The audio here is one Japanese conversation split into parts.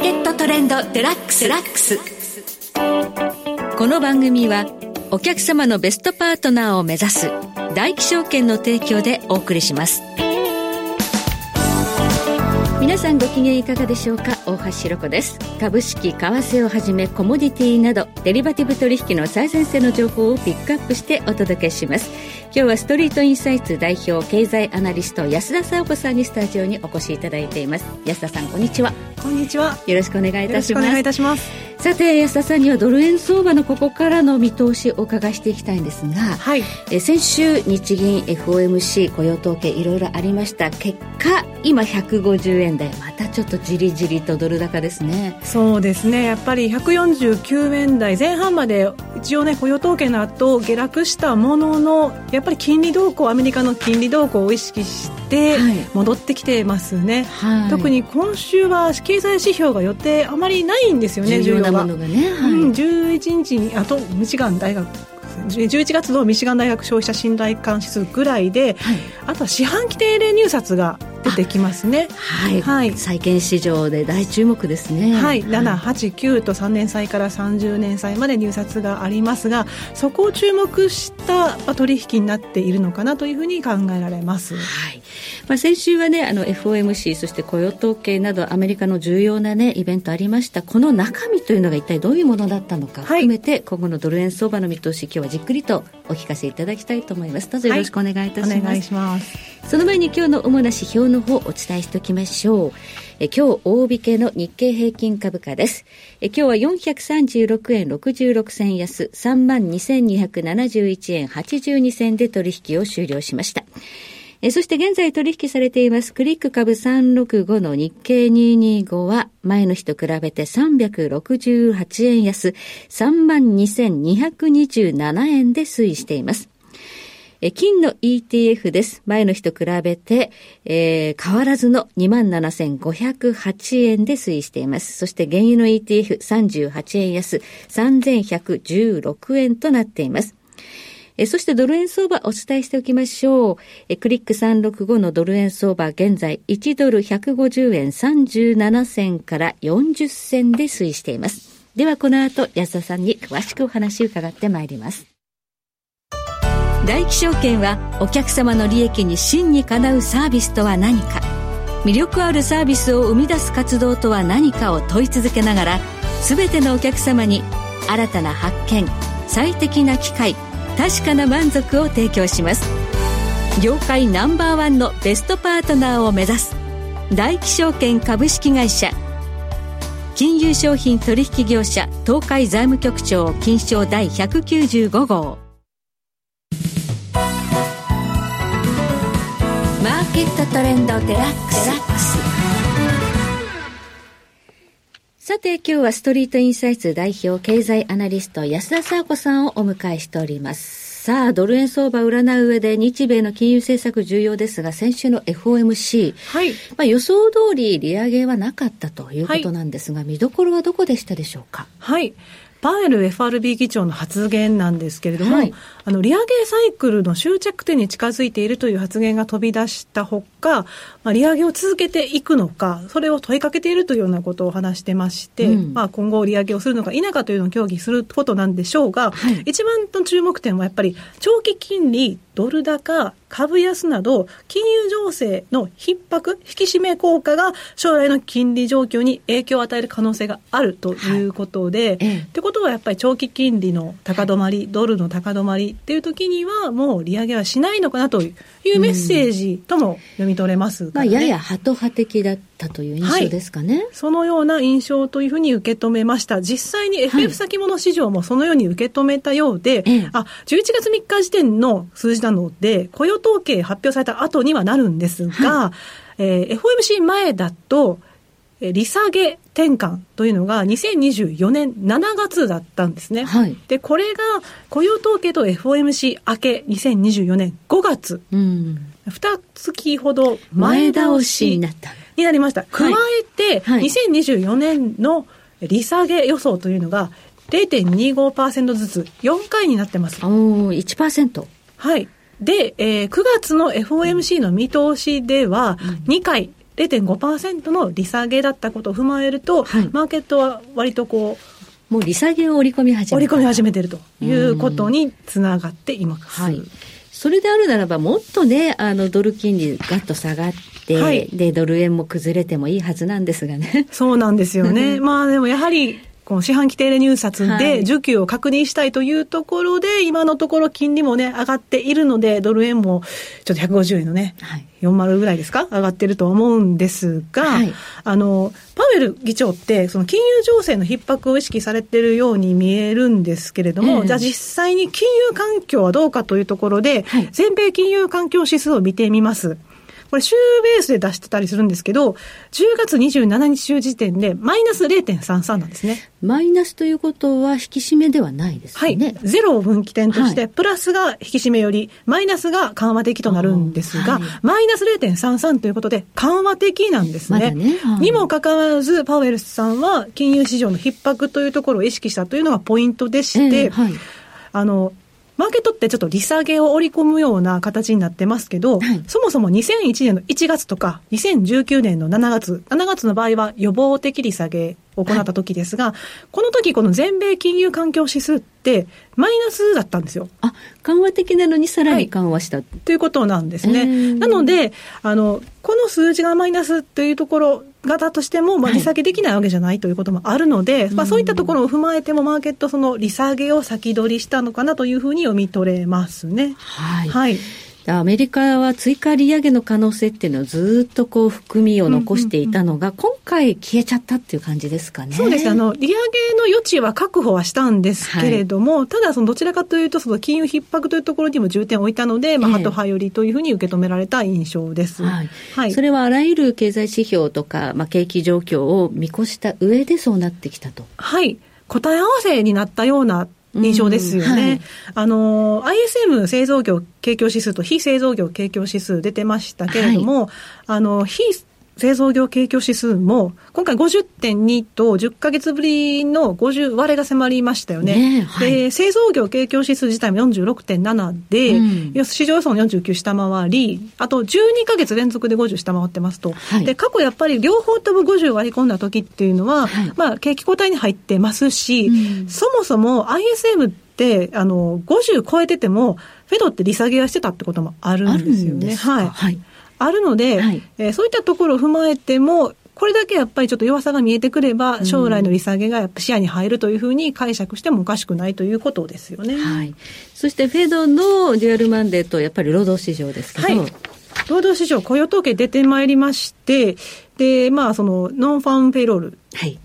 ーケットトレンドデラックス。ラックスこの番組はお客様のベストパートナーを目指す大気証券の提供でお送りします。皆さんご機嫌いかがでしょうか？大橋ろ子です。株式為替をはじめコモディティなどデリバティブ取引の最前線の情報をピックアップしてお届けします。今日はストリートインサイツ代表経済アナリスト安田沙子さんにスタジオにお越しいただいています。安田さんこんにちは。こんにちは。よろしくお願いいたします。お願いいたします。さて安田さんにはドル円相場のここからの見通しをお伺いしていきたいんですが、はい、え先週日銀 FOMC 雇用統計いろいろありました。結果今150円台またちょっとじりじりとドル高ですね。そうですね。やっぱり149円台前半まで一応ね雇用統計の後下落したもののやっぱり金利動向アメリカの金利動向を意識して戻ってきてますね、はい、特に今週は経済指標が予定あまりないんですよね重要なものがね、はい、うん、11日にあとミシガン大学11月のミシガン大学消費者信頼感指数ぐらいで、はい、あとは四半期定例入札が出てきますね。はい、はい、債券市場で大注目ですね。はい、7、8、9と3年債から30年債まで入札がありますが、そこを注目した取引になっているのかなというふうに考えられます。はい。まあ先週はね、あの FOMC そして雇用統計などアメリカの重要なねイベントありました。この中身というのが一体どういうものだったのか含めて、はい、今後のドル円相場の見通し今日はじっくりとお聞かせいただきたいと思います。どうぞよろしくお願いいたします。はい、お願いします。その前に今日の主な指標の方お伝えしておきましょう。え今日大引けの日経平均株価です。え今日は436円66銭安32,271円82銭で取引を終了しました。えそして現在取引されていますクリック株365の日経225は前の日と比べて368円安32,227円で推移しています。金の ETF です。前の日と比べて、えー、変わらずの27,508円で推移しています。そして原油の ETF38 円安3,116円となっています。えそしてドル円相場お伝えしておきましょう。えクリック365のドル円相場現在1ドル150円37銭から40銭で推移しています。ではこの後安田さんに詳しくお話を伺ってまいります。大気証券はお客様の利益に真にかなうサービスとは何か。魅力あるサービスを生み出す活動とは何かを問い続けながら全てのお客様に新たな発見最適な機会確かな満足を提供します。業界ナンバーワンのベストパートナーを目指す大気証券株式会社。金融商品取引業者東海財務局長金賞第195号。ケットトレンドデラックスさて今日はストリートインサイツ代表経済アナリスト安田沙子さんをお迎えしております。さあ、ドル円相場占う上で日米の金融政策重要ですが、先週の FOMC、はい、まあ予想通り利上げはなかったということなんですが、はい、見どころはどこでしたでしょうか？はい。パウエル FRB 議長の発言なんですけれども、はい、あの利上げサイクルの終着点に近づいているという発言が飛び出したほか、まあ、利上げを続けていくのか、それを問いかけているというようなことを話してまして、うん、まあ、今後利上げをするのか否かというのを協議することなんでしょうが、はい、一番の注目点はやっぱり長期金利、ドル高、株安など、金融情勢の逼迫、引き締め効果が将来の金利状況に影響を与える可能性があるということで、はい、ええ。ってことはやっぱり長期金利の高止まり、ドルの高止まりっていう時には、もう利上げはしないのかなというメッセージとも読み取れます、ね、まあ、ややハト派的だったという印象ですかね、はい、そのような印象というふうに受け止めました。実際に FF 先物市場もそのように受け止めたようで、はい、あ、11月3日時点の数字なので、雇用統計発表された後にはなるんですが、はい、えー、FOMC 前だと、利下げ転換というのが2024年7月だったんですね。はい、で、これが雇用統計と FOMC 明け2024年5月。うん、2月ほど前倒しになったになりました。加えて、はい、2024年の利下げ予想というのが0.25%ずつ4回になってます。お1%。はい。で、えー、9月の FOMC の見通しでは、2回0.5%の利下げだったことを踏まえると、はい、マーケットは割とこう、もう利下げを織り込み始め織り込み始めてるということにつながっています。はい。それであるならば、もっとね、あの、ドル金利ガッと下がって、はい、で、ドル円も崩れてもいいはずなんですがね。そうなんですよね。まあでもやはり、この四半期定例入札で需給を確認したいというところで、はい、今のところ金利もね、上がっているので、ドル円もちょっと150円のね、はい、40ぐらいですか？上がってると思うんですが、はい、あの、パウエル議長って、その金融情勢の逼迫を意識されてるように見えるんですけれども、えー、じゃあ実際に金融環境はどうかというところで、全米金融環境指数を見てみます。これ週ベースで出してたりするんですけど、10月27日週時点でマイナス0.33なんですね。マイナスということは引き締めではないですね。はい。ゼロを分岐点として、はい、プラスが引き締めより、マイナスが緩和的となるんですが、はい、マイナス0.33ということで緩和的なんですね。ねはい、にもかかわらず、パウエルさんは金融市場の逼迫というところを意識したというのがポイントでして、えー、はいあの、マーケットってちょっと利下げを織り込むような形になってますけど、はい、そもそも2001年の1月とか、2019年の7月、7月の場合は予防的利下げを行った時ですが、はい、この時この全米金融環境指数ってマイナスだったんですよ。あ、緩和的なのにさらに緩和した、はい、ということなんですね。なので、あの、この数字がマイナスというところ型としても、まあ、利下げできないわけじゃないということもあるので、はい、まあ、そういったところを踏まえても、マーケット、その利下げを先取りしたのかなというふうに読み取れますね。はい。はいアメリカは追加利上げの可能性っていうのをずっとこう含みを残していたのが、今回消えちゃったっていう感じですかね。そうです。あの利上げの余地は確保はしたんですけれども、はい、ただそのどちらかというとその金融逼迫というところにも重点を置いたので、まあ、ハト派寄りというふうに受け止められた印象です、はい、はい、それはあらゆる経済指標とか、まあ、景気状況を見越した上でそうなってきたと。はい。答え合わせになったような印象ですよね。はい、あの、ISM 製造業景況指数と非製造業景況指数出てましたけれども、はい、あの、非製造業景況指数も、今回50.2と10か月ぶりの50割れが迫りましたよね。ねはい、で製造業景況指数自体も46.7で、うん、市場予想の49下回り、あと12か月連続で50下回ってますと。はい、で、過去やっぱり両方とも50割り込んだ時っていうのは、はい、まあ、景気後退に入ってますし、うん、そもそも ISM って、あの、50超えてても、Fed って利下げはしてたってこともあるんですよね。はい。はいあるので、はい、えー、そういったところを踏まえても、これだけやっぱりちょっと弱さが見えてくれば、将来の利下げがやっぱ視野に入るというふうに解釈してもおかしくないということですよね。はい。そして Fed の dual mandate やっぱり労働市場ですけど、はい、労働市場雇用統計出てまいりまして、で、まあその nonfarm payroll。はい。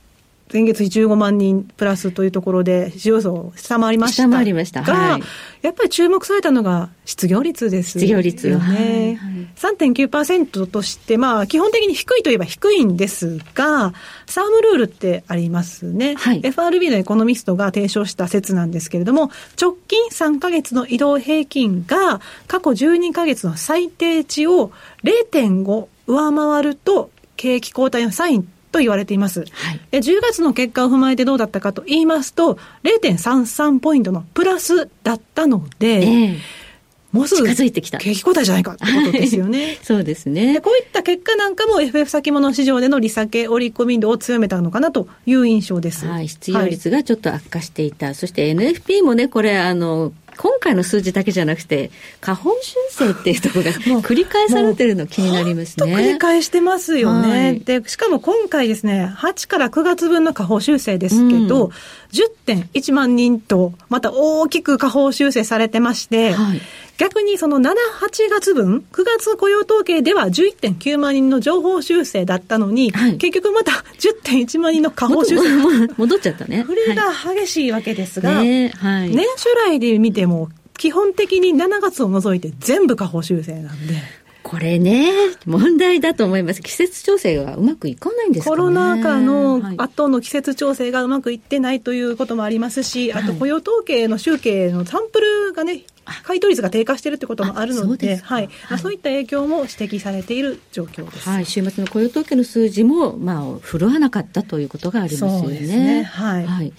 前月15万人プラスというところで、市場予想下回りました下回りました。が、はい、やっぱり注目されたのが失業率ですよね。失業率。はい、3.9%として、まあ、基本的に低いといえば低いんですが、サームルールってありますね。はい、FRB のエコノミストが提唱した説なんですけれども、直近3ヶ月の移動平均が過去12ヶ月の最低値を0.5上回ると、景気後退のサインと言われています。はい、で10月の結果を踏まえてどうだったかと言いますと、0.33ポイントのプラスだったので、えーもうすぐ近づいてきた。景気後退じゃないかってことですよね。そうですね。こういった結果なんかも FF 先物市場での利下げ織り込み度を強めたのかなという印象です。はい。失業率がちょっと悪化していた。はい、そして NFP もね、これあの、今回の数字だけじゃなくて、下方修正っていうところが 繰り返されてるの気になりますね。繰り返してますよね、はい、で、しかも今回ですね、8から9月分の下方修正ですけど、うん、10.1万人と、また大きく下方修正されてまして、はい。逆にその7、8月分、9月雇用統計では11.9万人の情報修正だったのに、はい、結局また10.1万人の下方修正。戻っちゃったね。振れが激しいわけですが、ねはい、年初来で見ても、基本的に7月を除いて全部下方修正なんで。これね、問題だと思います。季節調整がうまくいかないんですか、ね、コロナ禍の後の季節調整がうまくいってないということもありますし、はい、あと雇用統計の集計のサンプルがね、回答率が低下しているということもあるので、はい、はい、そういった影響も指摘されている状況です。はい、週末の雇用統計の数字も、まあ、振るわなかったということがありますよね。そうですね。はい。はい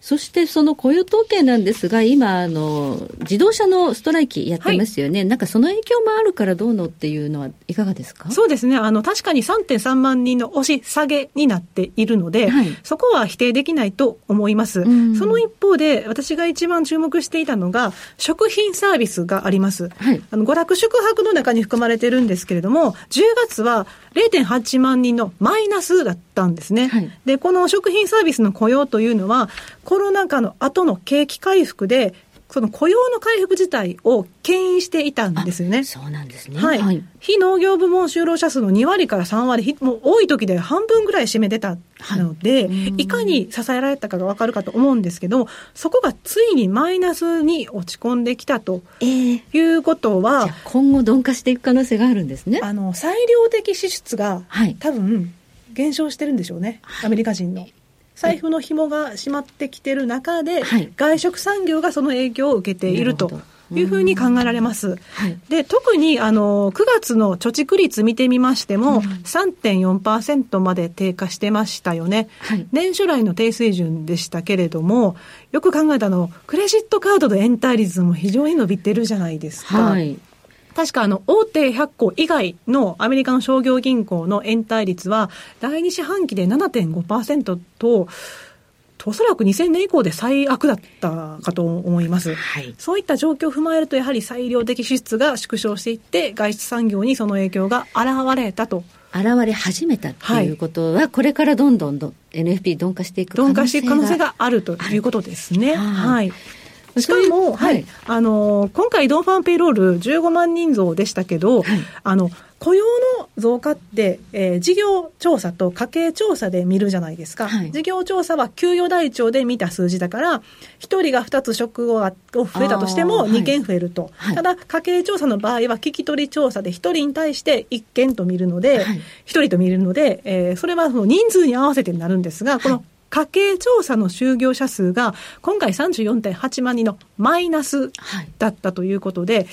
そしてその雇用統計なんですが、今、あの、自動車のストライキやってますよね。はい、なんかその影響もあるからどうのっていうのはいかがですか？そうですね。あの、確かに3.3万人の押し下げになっているので、はい、そこは否定できないと思います。その一方で、私が一番注目していたのが、食品サービスがあります。はい、あの、娯楽宿泊の中に含まれてるんですけれども、10月は0.8万人のマイナスだったんですね。はい、で、この食品サービスの雇用というのは、コロナ禍の後の景気回復で、その雇用の回復自体を牽引していたんですよね。そうなんですね。はい。はい、非農業部門就労者数の2割から3割、もう多い時で半分ぐらい占めてたので、はい、いかに支えられたかがわかるかと思うんですけど、そこがついにマイナスに落ち込んできたということは、えー、今後鈍化していく可能性があるんですね。あの、裁量的支出が、はい、多分、減少してるんでしょうね、アメリカ人の。財布の紐が締まってきてる中で、はい、外食産業がその影響を受けていると。いうふうに考えられます。はい、で、特に、あの、9月の貯蓄率見てみましても、うん、3.4%まで低下してましたよね。はい、年初来の低水準でしたけれども、よく考えたの、クレジットカードの延滞率も非常に伸びてるじゃないですか。はい、確かあの、大手100個以外のアメリカの商業銀行の延滞率は、第2四半期で7.5%と、おそらく2000年以降で最悪だったかと思います。はい、そういった状況を踏まえると、やはり裁量的支出が縮小していって、外出産業にその影響が現れたと。現れ始めたっていうことは、はい、これからどんどんどん NFP 鈍化していく可能性が鈍化していく可能性があるということですね。はい、はいしかも、はい、あの、今回、ドンファンペイロール15万人増でしたけど、はい、あの、雇用の増加って、えー、事業調査と家計調査で見るじゃないですか。はい、事業調査は給与台帳で見た数字だから、1人が2つ職を増えたとしても2件増えると。はい、ただ、家計調査の場合は聞き取り調査で1人に対して1件と見るので、はい、1人と見るので、えー、それはその人数に合わせてになるんですが、この家計調査の就業者数が今回34.8万人のマイナスだったということで、はい、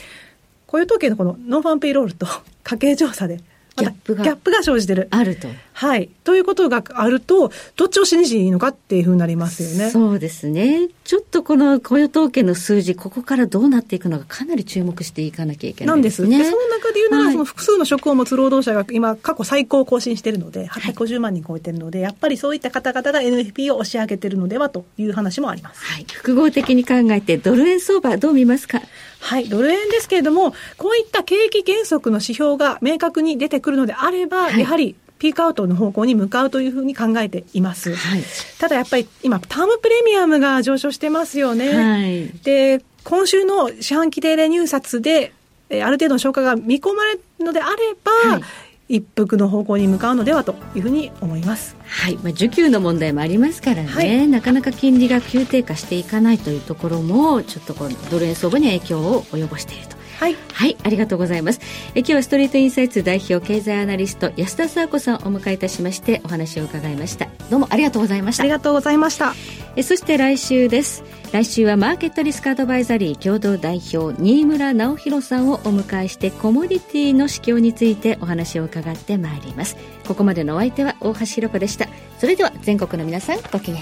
雇用統計のこのノンファンペイロールと家計調査でギャップが。ギャップが生じてる。あると。はい。ということがあると、どっちを信じていいのかっていうふうになりますよね。そうですね。ちょっとこの雇用統計の数字、ここからどうなっていくのか、かなり注目していかなきゃいけないですね。なんです。で、その中で言うなら、はい、その複数の職を持つ労働者が今、過去最高を更新しているので、850万人超えてるので、はい、やっぱりそういった方々が NFP を押し上げてるのではという話もあります。はい。複合的に考えて、ドル円相場、どう見ますか？はい、ドル円ですけれども、こういった景気減速の指標が明確に出てくるのであれば、はい、やはりピークアウトの方向に向かうというふうに考えています。はい、ただやっぱり今、タームプレミアムが上昇してますよね。はい、で、今週の四半期定例入札で、ある程度の消化が見込まれるのであれば、はい一服の方向に向かうのではというふうに思います。はい、まあ、需給の問題もありますからね、はい、なかなか金利が急低下していかないというところも、ちょっとこうドル円相場に影響を及ぼしていると。はい、はい、ありがとうございます。え今日はストリートインサイツ代表経済アナリスト安田沙子さんをお迎えいたしましてお話を伺いました。どうもありがとうございました。ありがとうございました。えそして来週です。来週はマーケットリスクアドバイザリー共同代表新村直弘さんをお迎えしてコモディティの市況についてお話を伺ってまいりますここまでのお相手は大橋ひろ子でしたそれでは全国の皆さんごきげんよ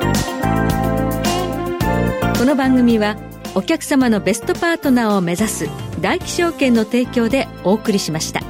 うこの番組はお客様のベストパートナーを目指す大気証券の提供でお送りしました。